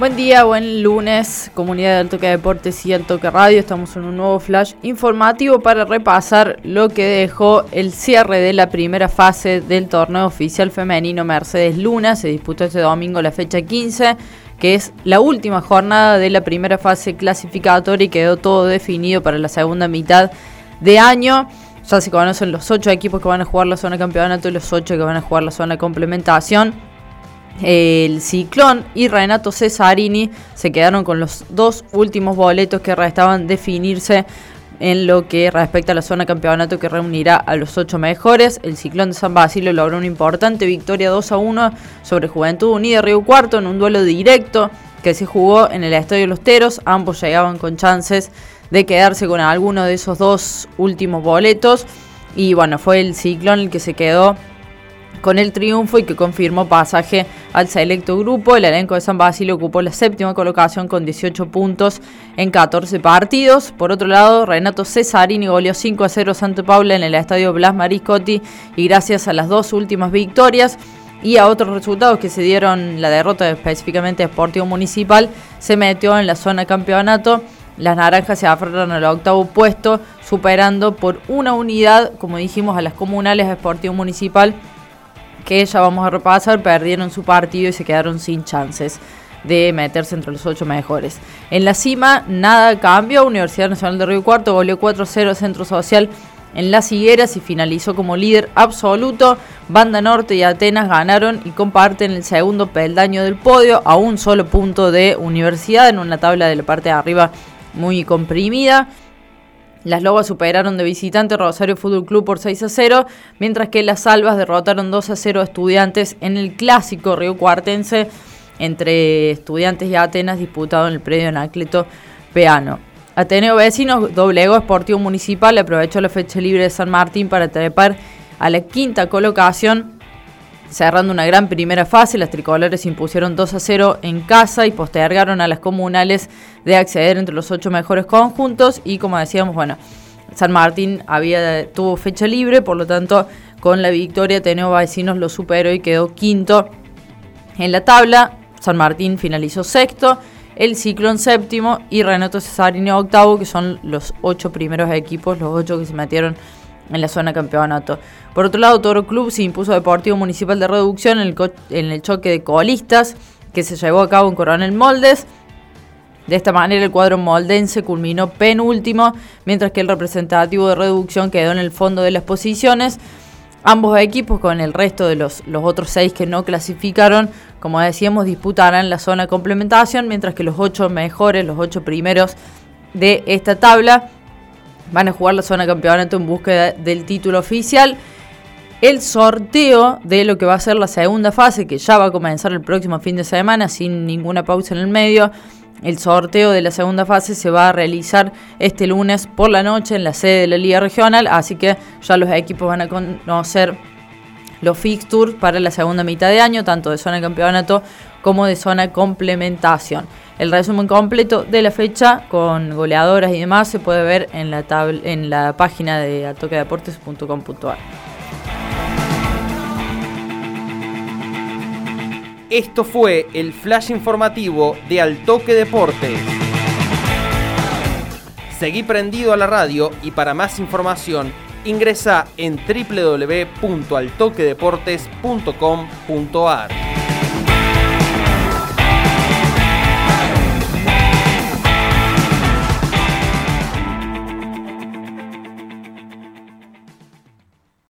Buen día, buen lunes, comunidad de Altoque Deportes y Altoque Radio. Estamos en un nuevo flash informativo para repasar lo que dejó el cierre de la primera fase del torneo oficial femenino Mercedes Luna. Se disputó este domingo la fecha 15, que es la última jornada de la primera fase clasificatoria y quedó todo definido para la segunda mitad de año. Ya se conocen los ocho equipos que van a jugar la zona campeonato y los ocho que van a jugar la zona complementación el Ciclón y Renato Cesarini se quedaron con los dos últimos boletos que restaban definirse en lo que respecta a la zona campeonato que reunirá a los ocho mejores. El Ciclón de San Basilio logró una importante victoria 2 a 1 sobre Juventud Unida Río Cuarto en un duelo directo que se jugó en el Estadio Los Teros. Ambos llegaban con chances de quedarse con alguno de esos dos últimos boletos. Y bueno, fue el Ciclón el que se quedó con el triunfo y que confirmó pasaje al selecto grupo. El elenco de San Basilio ocupó la séptima colocación con 18 puntos en 14 partidos. Por otro lado, Renato Cesarini goleó 5 a 0 Santo Paula en el estadio Blas Mariscotti y gracias a las dos últimas victorias y a otros resultados que se dieron, la derrota específicamente Sportivo Municipal, se metió en la zona campeonato. Las naranjas se aferran al octavo puesto, superando por una unidad, como dijimos, a las comunales de Sportivo Municipal que ya vamos a repasar, perdieron su partido y se quedaron sin chances de meterse entre los ocho mejores. En la cima, nada cambió. Universidad Nacional de Río Cuarto goleó 4-0 Centro Social en las higueras y finalizó como líder absoluto. Banda Norte y Atenas ganaron y comparten el segundo peldaño del podio a un solo punto de Universidad en una tabla de la parte de arriba muy comprimida. Las Lobas superaron de visitante Rosario Fútbol Club por 6 a 0, mientras que las Salvas derrotaron 2 a 0 a Estudiantes en el clásico Río Cuartense entre Estudiantes y Atenas disputado en el predio Anacleto Peano. Ateneo Vecinos doblegó Sportivo Municipal, aprovechó la fecha libre de San Martín para trepar a la quinta colocación Cerrando una gran primera fase, las tricolores impusieron 2 a 0 en casa y postergaron a las comunales de acceder entre los ocho mejores conjuntos. Y como decíamos, bueno, San Martín había, tuvo fecha libre, por lo tanto, con la victoria, Teneo Vecinos lo superó y quedó quinto en la tabla. San Martín finalizó sexto, el Ciclón séptimo y Renato Cesarini octavo, que son los ocho primeros equipos, los ocho que se metieron en la zona campeonato. Por otro lado, Toro Club se impuso Deportivo Municipal de Reducción en el, en el choque de colistas que se llevó a cabo en Coronel Moldes. De esta manera el cuadro moldense culminó penúltimo, mientras que el representativo de reducción quedó en el fondo de las posiciones. Ambos equipos, con el resto de los, los otros seis que no clasificaron, como decíamos, disputarán la zona complementación, mientras que los ocho mejores, los ocho primeros de esta tabla, van a jugar la zona campeonato en búsqueda del título oficial. El sorteo de lo que va a ser la segunda fase, que ya va a comenzar el próximo fin de semana sin ninguna pausa en el medio. El sorteo de la segunda fase se va a realizar este lunes por la noche en la sede de la Liga Regional, así que ya los equipos van a conocer los fixtures para la segunda mitad de año, tanto de zona campeonato como de zona complementación. El resumen completo de la fecha con goleadoras y demás se puede ver en la, en la página de atoquedeportes.com.ar. Esto fue el flash informativo de Altoque Deportes. Seguí prendido a la radio y para más información ingresa en www.altoquedeportes.com.ar.